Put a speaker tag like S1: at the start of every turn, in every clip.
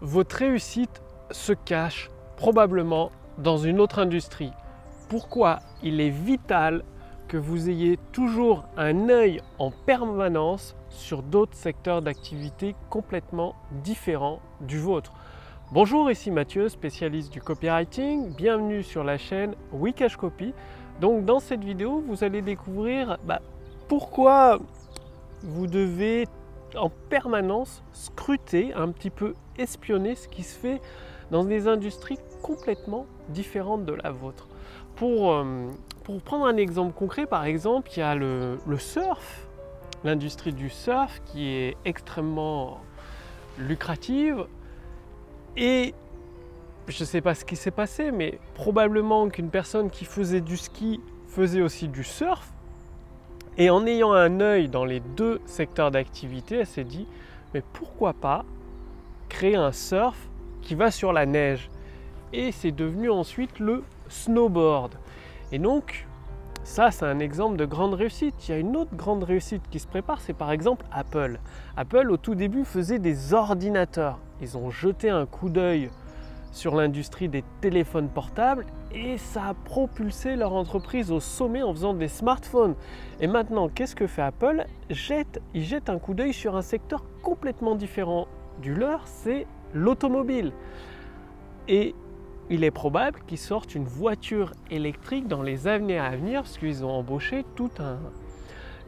S1: votre réussite se cache probablement dans une autre industrie. Pourquoi il est vital que vous ayez toujours un œil en permanence sur d'autres secteurs d'activité complètement différents du vôtre. Bonjour, ici Mathieu, spécialiste du copywriting. Bienvenue sur la chaîne Wikash Copy. Donc dans cette vidéo, vous allez découvrir bah, pourquoi vous devez en permanence scruter, un petit peu espionner ce qui se fait dans des industries complètement différentes de la vôtre. Pour, euh, pour prendre un exemple concret, par exemple, il y a le, surf, l'industrie du surf qui est extrêmement lucrative et je ne sais pas ce qui s'est passé, mais probablement qu'une personne qui faisait du ski faisait aussi du surf. Et en ayant un œil dans les deux secteurs d'activité, elle s'est dit, mais pourquoi pas créer un surf qui va sur la neige? Et c'est devenu ensuite le snowboard. Et donc, ça, c'est un exemple de grande réussite. Il y a une autre grande réussite qui se prépare, c'est par exemple Apple. Apple, au tout début, faisait des ordinateurs. Ils ont jeté un coup d'œil sur l'industrie des téléphones portables et ça a propulsé leur entreprise au sommet en faisant des smartphones. Et maintenant, qu'est-ce que fait Apple? Jette, Il jette un coup d'œil sur un secteur complètement différent du leur, c'est l'automobile. Et il est probable qu'ils sortent une voiture électrique dans les années à venir parce qu'ils ont embauché toute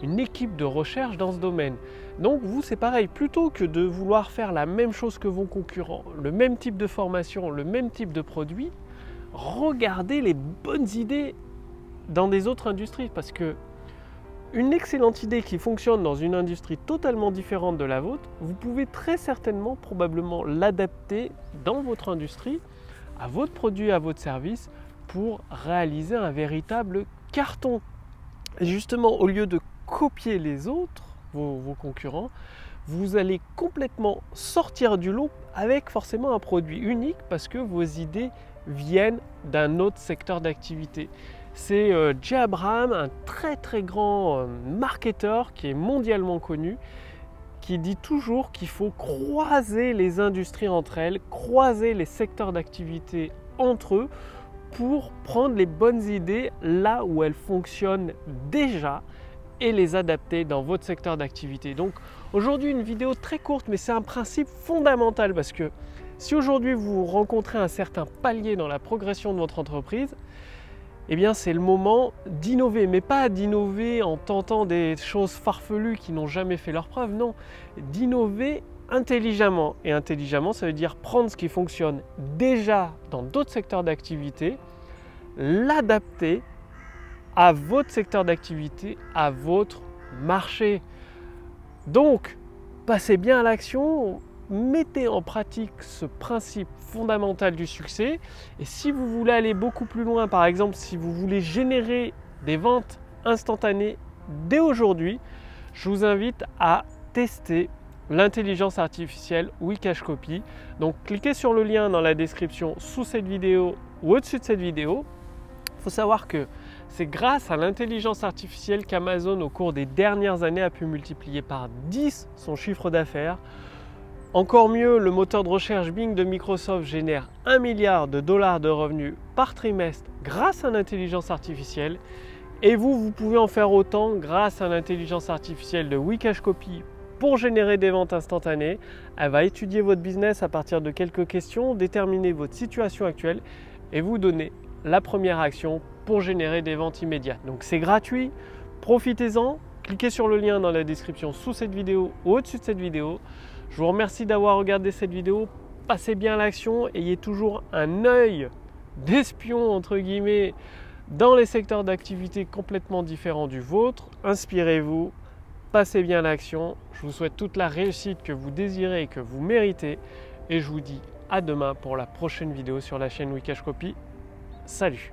S1: une équipe de recherche dans ce domaine. Donc vous, c'est pareil, plutôt que de vouloir faire la même chose que vos concurrents, le même type de formation, le même type de produit, regardez les bonnes idées dans des autres industries parce que une excellente idée qui fonctionne dans une industrie totalement différente de la vôtre, vous pouvez très certainement probablement l'adapter dans votre industrie à votre produit, à votre service pour réaliser un véritable carton. Justement, au lieu de copier les autres, vos, concurrents, vous allez complètement sortir du lot avec forcément un produit unique parce que vos idées viennent d'un autre secteur d'activité. C'est euh, Jay Abraham, un très très grand euh, marketeur qui est mondialement connu, qui dit toujours qu'il faut croiser les industries entre elles, croiser les secteurs d'activité entre eux pour prendre les bonnes idées là où elles fonctionnent déjà et les adapter dans votre secteur d'activité. Donc aujourd'hui une vidéo très courte mais c'est un principe fondamental parce que si aujourd'hui vous rencontrez un certain palier dans la progression de votre entreprise, eh bien c'est le moment d'innover, mais pas d'innover en tentant des choses farfelues qui n'ont jamais fait leur preuve, non, d'innover intelligemment. Et intelligemment, ça veut dire prendre ce qui fonctionne déjà dans d'autres secteurs d'activité, l'adapter à votre secteur d'activité, à votre marché. Donc, passez bien à l'action, mettez en pratique ce principe fondamental du succès. Et si vous voulez aller beaucoup plus loin, par exemple, si vous voulez générer des ventes instantanées dès aujourd'hui, je vous invite à tester l'intelligence artificielle Wikash Copy. Donc cliquez sur le lien dans la description sous cette vidéo ou au-dessus de cette vidéo. Il faut savoir que c'est grâce à l'intelligence artificielle qu'Amazon au cours des dernières années a pu multiplier par 10 son chiffre d'affaires. Encore mieux, le moteur de recherche Bing de Microsoft génère 1 milliard de dollars de revenus par trimestre grâce à l'intelligence artificielle. Et vous, vous pouvez en faire autant grâce à l'intelligence artificielle de Wikash Copy pour générer des ventes instantanées. Elle va étudier votre business à partir de quelques questions, déterminer votre situation actuelle et vous donner la première action pour générer des ventes immédiates. Donc c'est gratuit, profitez-en, cliquez sur le lien dans la description sous cette vidéo ou au-dessus de cette vidéo. Je vous remercie d'avoir regardé cette vidéo. Passez bien l'action, ayez toujours un œil d'espion entre guillemets dans les secteurs d'activité complètement différents du vôtre. Inspirez-vous, passez bien l'action. Je vous souhaite toute la réussite que vous désirez et que vous méritez. Et je vous dis à demain pour la prochaine vidéo sur la chaîne Wikash Copy. Salut